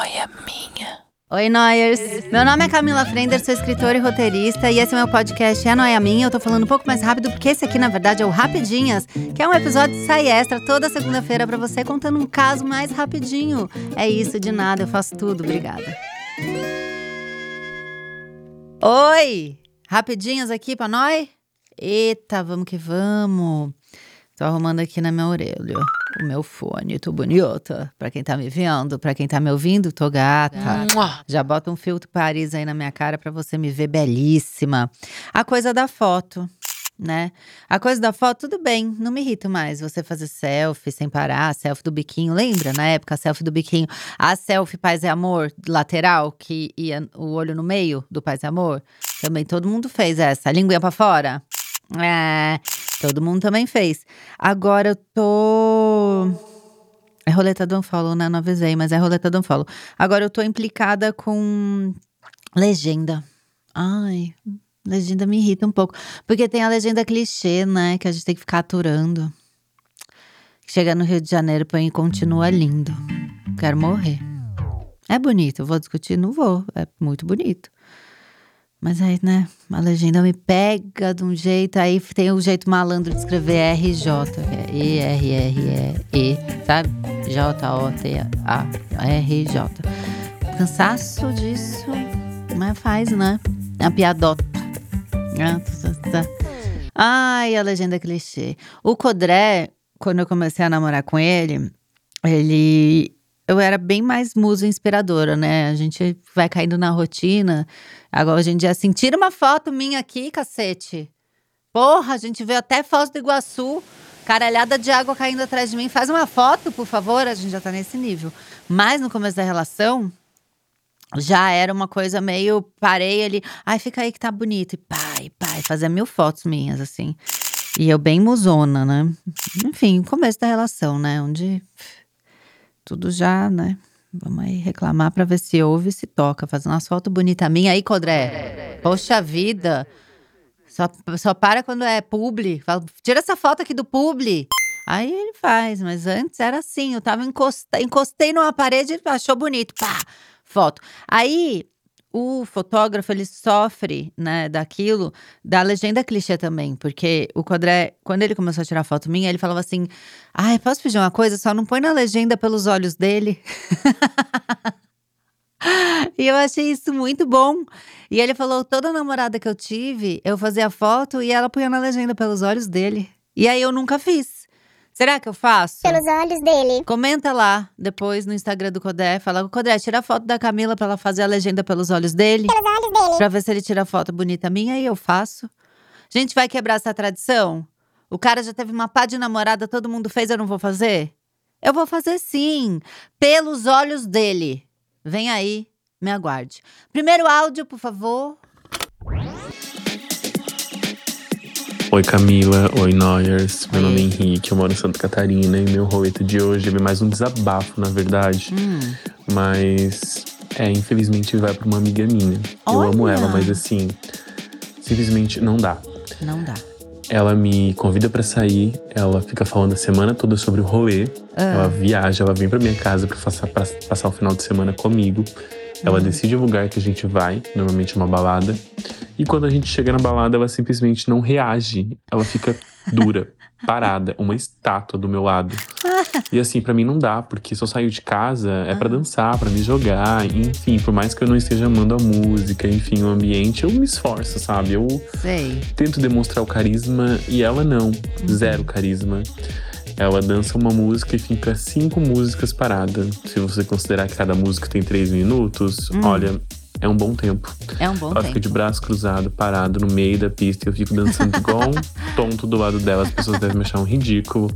noia minha. Oi, Noyers! Meu nome é Camila Frender, sou escritora e roteirista, e esse é meu podcast É Noia Minha. Eu tô falando um pouco mais rápido, porque esse aqui, na verdade, é o Rapidinhas, que é um episódio de sai extra toda segunda-feira pra você, contando um caso mais rapidinho. É isso, de nada, eu faço tudo, obrigada. Oi! Rapidinhas aqui pra nós? Eita, vamos que vamos! Tô arrumando aqui na minha orelha o meu fone, tô bonita. Pra quem tá me vendo, pra quem tá me ouvindo, tô gata. Já bota um filtro Paris aí na minha cara pra você me ver belíssima. A coisa da foto, né? A coisa da foto, tudo bem, não me irrita mais você fazer selfie sem parar, selfie do biquinho. Lembra na época a selfie do biquinho? A selfie Paz e Amor lateral, que ia o olho no meio do Paz e Amor? Também todo mundo fez essa. Linguinha pra fora? É. Todo mundo também fez. Agora eu tô. É roleta do unfollow, né? Não avisei, mas é roleta do unfollow. Agora eu tô implicada com legenda. Ai, legenda me irrita um pouco. Porque tem a legenda clichê, né? Que a gente tem que ficar aturando. Chega no Rio de Janeiro, põe e continua lindo. Quero morrer. É bonito, vou discutir? Não vou. É muito bonito. Mas aí, né, a legenda me pega de um jeito, aí tem o jeito malandro de escrever RJ, que é E-R-R-E-E, sabe? J-O-T-A-R-J. Cansaço disso, mas faz, né? É a piadota. Ai, a legenda clichê. O Codré, quando eu comecei a namorar com ele, ele eu era bem mais musa inspiradora, né? A gente vai caindo na rotina. Agora, hoje em dia, assim, tira uma foto minha aqui, cacete. Porra, a gente vê até Foz do Iguaçu, caralhada de água caindo atrás de mim. Faz uma foto, por favor. A gente já tá nesse nível. Mas no começo da relação, já era uma coisa meio. Parei ali. Ai, fica aí que tá bonito. E pai, pai, fazia mil fotos minhas, assim. E eu bem musona, né? Enfim, começo da relação, né? Onde tudo já, né? Vamos aí reclamar para ver se ouve e se toca. Fazendo umas fotos bonitas minha aí, Codré. Poxa vida. Só, só para quando é publi. Fala, tira essa foto aqui do publi. Aí ele faz, mas antes era assim, eu tava encosta, encostei numa parede e achou bonito, pá, foto. Aí o fotógrafo ele sofre, né, daquilo, da legenda clichê também, porque o Codré, quando ele começou a tirar foto minha, ele falava assim: "Ai, posso pedir uma coisa? Só não põe na legenda pelos olhos dele". e eu achei isso muito bom. E ele falou: toda namorada que eu tive, eu fazia foto e ela punha na legenda pelos olhos dele. E aí eu nunca fiz. Será que eu faço? Pelos olhos dele. Comenta lá depois no Instagram do Codé. Fala, Codé, tira a foto da Camila pra ela fazer a legenda pelos olhos dele. Pelos olhos dele. Pra ver se ele tira a foto bonita minha e eu faço. A gente vai quebrar essa tradição? O cara já teve uma pá de namorada, todo mundo fez, eu não vou fazer? Eu vou fazer sim. Pelos olhos dele. Vem aí, me aguarde. Primeiro áudio, por favor. Oi Camila, oi Noyers, meu nome é Henrique, eu moro em Santa Catarina e meu roleta de hoje é mais um desabafo, na verdade. Hum. Mas, é, infelizmente vai pra uma amiga minha. Eu amo Olha. ela, mas assim, simplesmente não dá. Não dá. Ela me convida pra sair, ela fica falando a semana toda sobre o rolê. Ah. Ela viaja, ela vem pra minha casa pra passar, pra passar o final de semana comigo. Ela decide o lugar que a gente vai, normalmente uma balada. E quando a gente chega na balada, ela simplesmente não reage. Ela fica dura, parada, uma estátua do meu lado. E assim, pra mim não dá, porque se eu saio de casa é pra dançar, pra me jogar, enfim, por mais que eu não esteja amando a música, enfim, o ambiente, eu me esforço, sabe? Eu Sei. tento demonstrar o carisma e ela não, zero carisma. Ela dança uma música e fica cinco músicas parada. Se você considerar que cada música tem três minutos, olha, é um bom tempo. É um bom Ela fica tempo. de braço cruzado, parado no meio da pista. e Eu fico dançando igual um tonto do lado dela. As pessoas devem me achar um ridículo.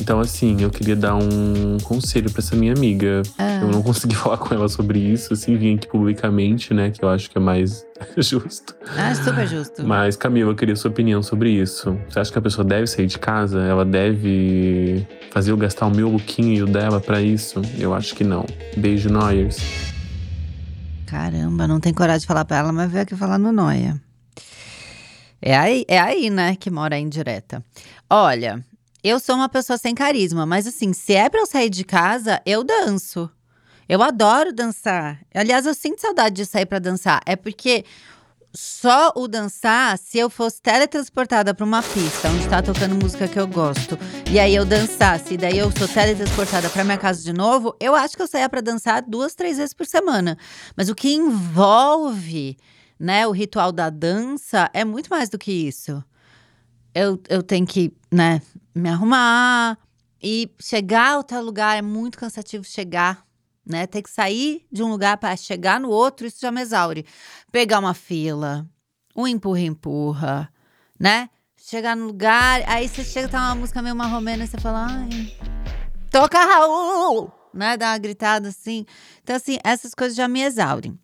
Então, assim, eu queria dar um conselho pra essa minha amiga. Ah. Eu não consegui falar com ela sobre isso, assim, vim aqui publicamente, né? Que eu acho que é mais justo. Ah, super justo. Mas, Camila, eu queria sua opinião sobre isso. Você acha que a pessoa deve sair de casa? Ela deve fazer eu gastar o meu lookinho e o dela pra isso? Eu acho que não. Beijo, Noyers. Caramba, não tem coragem de falar pra ela, mas veio aqui falar no Noia. É aí, é aí, né, que mora a indireta. Olha, eu sou uma pessoa sem carisma, mas assim, se é pra eu sair de casa, eu danço. Eu adoro dançar. Aliás, eu sinto saudade de sair pra dançar. É porque só o dançar, se eu fosse teletransportada pra uma pista onde tá tocando música que eu gosto, e aí eu dançasse, e daí eu sou teletransportada pra minha casa de novo, eu acho que eu saía pra dançar duas, três vezes por semana. Mas o que envolve, né, o ritual da dança é muito mais do que isso. Eu, eu tenho que, né, me arrumar e chegar a outro lugar é muito cansativo chegar né? Ter que sair de um lugar para chegar no outro, isso já me exaure. Pegar uma fila, um empurra-empurra, né? Chegar no lugar, aí você chega, tá uma música meio marromena e você fala, ai, toca Raul, né? Dá uma gritada assim. Então, assim, essas coisas já me exaurem.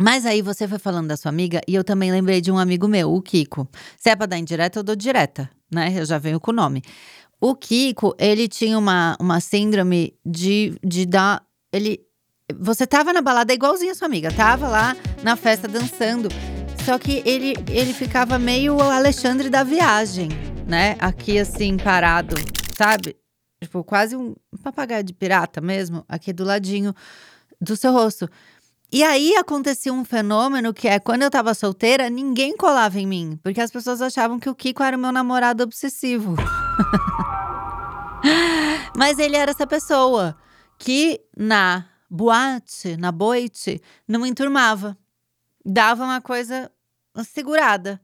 Mas aí você foi falando da sua amiga e eu também lembrei de um amigo meu, o Kiko. Se é pra dar indireta, eu dou direta, né? Eu já venho com o nome. O Kiko, ele tinha uma, uma síndrome de, de dar ele. Você tava na balada igualzinho a sua amiga, tava lá na festa dançando. Só que ele, ele ficava meio o Alexandre da viagem, né? Aqui assim, parado, sabe? Tipo, quase um papagaio de pirata mesmo, aqui do ladinho do seu rosto. E aí acontecia um fenômeno que é quando eu tava solteira, ninguém colava em mim, porque as pessoas achavam que o Kiko era o meu namorado obsessivo. Mas ele era essa pessoa que na boate, na boite, não enturmava. Dava uma coisa segurada.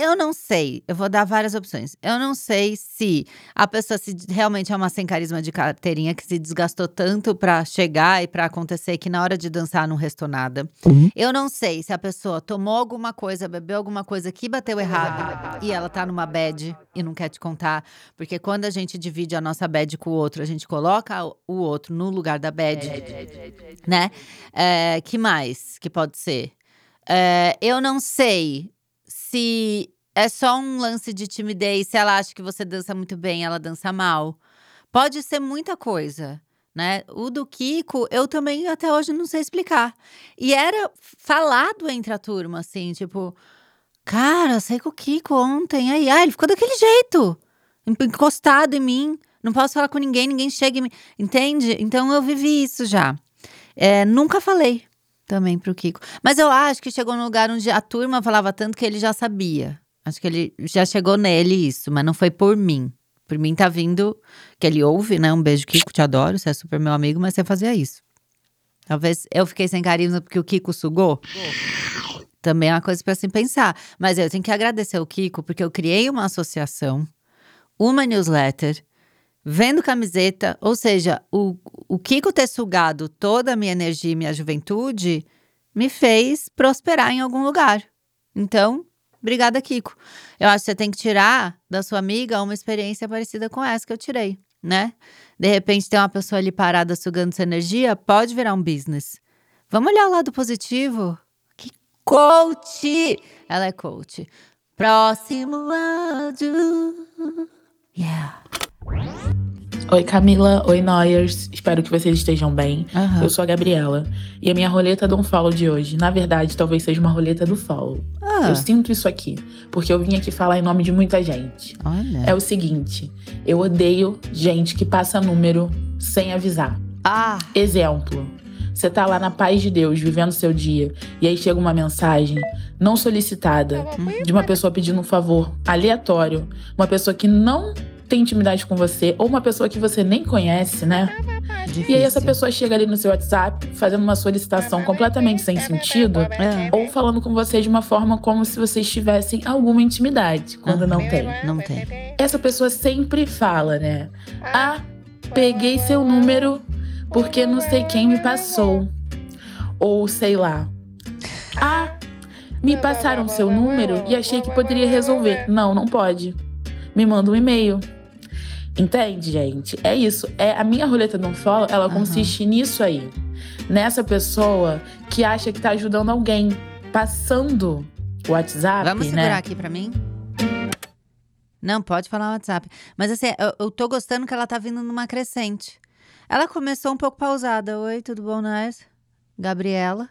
Eu não sei, eu vou dar várias opções. Eu não sei se a pessoa se realmente é uma sem carisma de carteirinha que se desgastou tanto para chegar e para acontecer que na hora de dançar não restou nada. Uhum. Eu não sei se a pessoa tomou alguma coisa, bebeu alguma coisa que bateu errado e ela tá numa bad e não quer te contar, porque quando a gente divide a nossa bad com o outro, a gente coloca o outro no lugar da bad, né? É, que mais que pode ser? É, eu não sei se é só um lance de timidez, se ela acha que você dança muito bem, ela dança mal. Pode ser muita coisa, né? O do Kiko, eu também até hoje não sei explicar. E era falado entre a turma, assim, tipo, cara, sei com o Kiko ontem, aí, ah, ele ficou daquele jeito, encostado em mim, não posso falar com ninguém, ninguém chega em mim, entende? Então eu vivi isso já. É, nunca falei, também pro Kiko. Mas eu acho que chegou num lugar onde a turma falava tanto que ele já sabia. Acho que ele já chegou nele isso, mas não foi por mim. Por mim tá vindo que ele ouve, né? Um beijo, Kiko, te adoro, você é super meu amigo, mas você fazia isso. Talvez eu fiquei sem carisma porque o Kiko sugou. Também é uma coisa para se pensar. Mas eu tenho que agradecer o Kiko, porque eu criei uma associação, uma newsletter, vendo camiseta, ou seja, o, o Kiko ter sugado toda a minha energia e minha juventude me fez prosperar em algum lugar. Então, obrigada, Kiko. Eu acho que você tem que tirar da sua amiga uma experiência parecida com essa que eu tirei, né? De repente, tem uma pessoa ali parada sugando sua energia, pode virar um business. Vamos olhar o lado positivo? Que coach! Ela é coach. Próximo áudio. Oi Camila, oi Noyers, espero que vocês estejam bem. Uhum. Eu sou a Gabriela e a minha roleta do follow de hoje, na verdade, talvez seja uma roleta do follow. Ah. Eu sinto isso aqui, porque eu vim aqui falar em nome de muita gente. Olha. É o seguinte, eu odeio gente que passa número sem avisar. Ah. Exemplo. Você tá lá na paz de Deus, vivendo seu dia, e aí chega uma mensagem não solicitada de uma pessoa pedindo um favor aleatório, uma pessoa que não tem intimidade com você, ou uma pessoa que você nem conhece, né? Difícil. E aí essa pessoa chega ali no seu WhatsApp fazendo uma solicitação completamente sem sentido, é. ou falando com você de uma forma como se vocês tivessem alguma intimidade, quando não tem. Não tem. Essa pessoa sempre fala, né? Ah, peguei seu número porque não sei quem me passou. Ou sei lá. Ah, me passaram seu número e achei que poderia resolver. Não, não pode. Me manda um e-mail. Entende, gente? É isso. É a minha roleta não follow, ela uhum. consiste nisso aí. Nessa pessoa que acha que tá ajudando alguém, passando o WhatsApp, Vamos né? segurar aqui para mim? Não, pode falar WhatsApp. Mas assim, eu, eu tô gostando que ela tá vindo numa crescente. Ela começou um pouco pausada. Oi, tudo bom, Nós? Gabriela.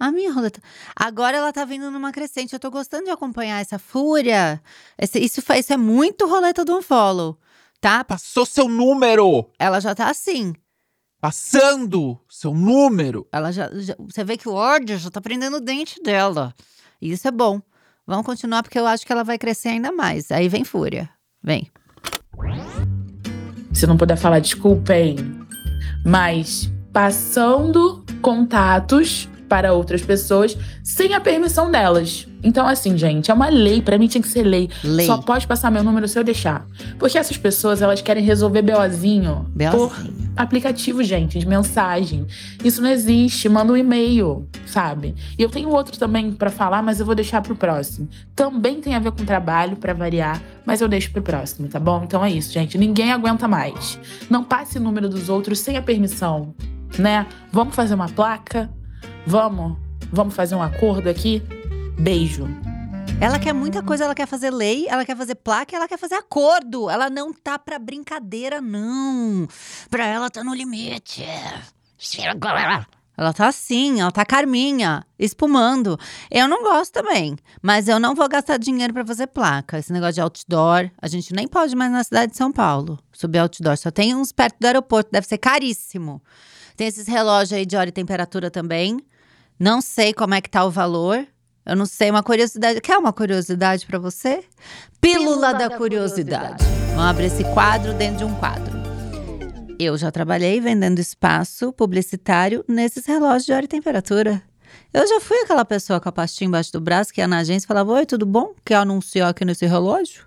A minha roleta. Agora ela tá vindo numa crescente. Eu tô gostando de acompanhar essa fúria. Esse, isso, isso é muito roleta do unfollow tá? Passou seu número! Ela já tá assim. Passando seu número. Ela já, já- Você vê que o ódio já tá prendendo o dente dela. E isso é bom. Vamos continuar porque eu acho que ela vai crescer ainda mais. Aí vem fúria. Vem. Se não puder falar, desculpem. Mas passando contatos para outras pessoas sem a permissão delas. Então, assim, gente, é uma lei. Pra mim tinha que ser lei. Lei. Só pode passar meu número se eu deixar. Porque essas pessoas, elas querem resolver BOzinho por Belzinho. aplicativo, gente, de mensagem. Isso não existe. Manda um e-mail, sabe? E eu tenho outro também pra falar, mas eu vou deixar pro próximo. Também tem a ver com trabalho, pra variar, mas eu deixo pro próximo, tá bom? Então é isso, gente. Ninguém aguenta mais. Não passe o número dos outros sem a permissão, né? Vamos fazer uma placa? Vamos? Vamos fazer um acordo aqui? Beijo. Ela quer muita coisa, ela quer fazer lei, ela quer fazer placa, ela quer fazer acordo. Ela não tá pra brincadeira, não. Pra ela tá no limite. Ela tá assim, ela tá carminha, espumando. Eu não gosto também, mas eu não vou gastar dinheiro pra fazer placa. Esse negócio de outdoor, a gente nem pode mais na cidade de São Paulo subir outdoor. Só tem uns perto do aeroporto, deve ser caríssimo. Tem esses relógios aí de hora e temperatura também. Não sei como é que tá o valor. Eu não sei, uma curiosidade. Quer uma curiosidade pra você? Pílula, da, curiosidade. Vamos abrir esse quadro dentro de um quadro. Eu já trabalhei vendendo espaço publicitário nesses relógios de hora e temperatura. Eu já fui aquela pessoa com a pastinha embaixo do braço que ia na agência e falava: Oi, tudo bom? Quer anunciar aqui nesse relógio?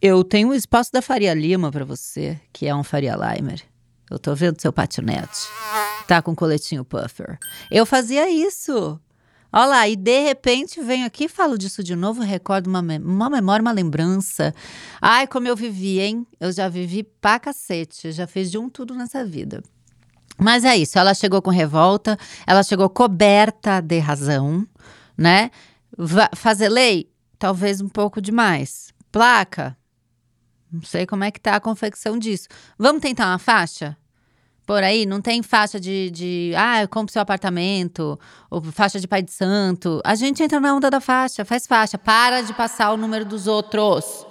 Eu tenho o espaço da Faria Lima pra você, que é um Faria Limer. Eu tô vendo seu patinete. Tá com coletinho puffer. Eu fazia isso. Olha lá, e de repente venho aqui falo disso de novo, recordo uma, uma memória, uma lembrança. Ai, como eu vivi, hein? Eu já vivi pra cacete, já fiz de um tudo nessa vida. Mas é isso, ela chegou com revolta, ela chegou coberta de razão, né? Va- fazer lei? Talvez um pouco demais. Placa? Não sei como é que tá a confecção disso. Vamos tentar uma faixa? Por aí, não tem faixa de, de ah, eu compro seu apartamento, ou faixa de pai de santo. A gente entra na onda da faixa, faz faixa, para de passar o número dos outros.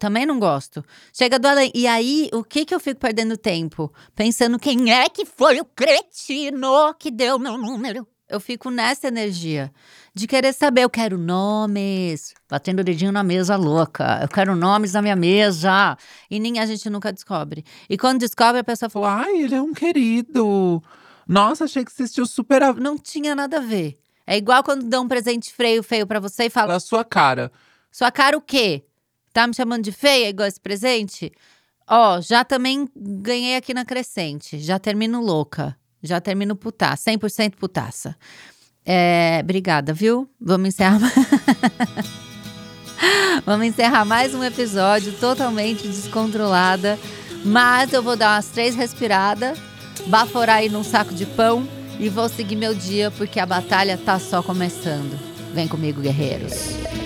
Também não gosto. Chega do além. E aí, o que que eu fico perdendo tempo? Pensando quem é que foi o cretino que deu meu número. Eu fico nessa energia de querer saber. Eu quero nomes. Batendo o dedinho na mesa louca. Eu quero nomes na minha mesa. E nem a gente nunca descobre. E quando descobre, a pessoa fala: Ai, ele é um querido. Nossa, achei que assistiu super a não tinha nada a ver. É igual quando dão um presente feio, feio pra você e fala: a sua cara. Sua cara o quê? Tá me chamando de feia igual esse presente? Ó, já também ganhei aqui na Crescente. Já termino louca. Já termino putaça. 100% putaça. É, obrigada, viu? Vamos encerrar. Vamos encerrar mais um episódio totalmente descontrolada. Mas eu vou dar umas três respiradas, baforar aí num saco de pão e vou seguir meu dia porque a batalha tá só começando. Vem comigo, guerreiros.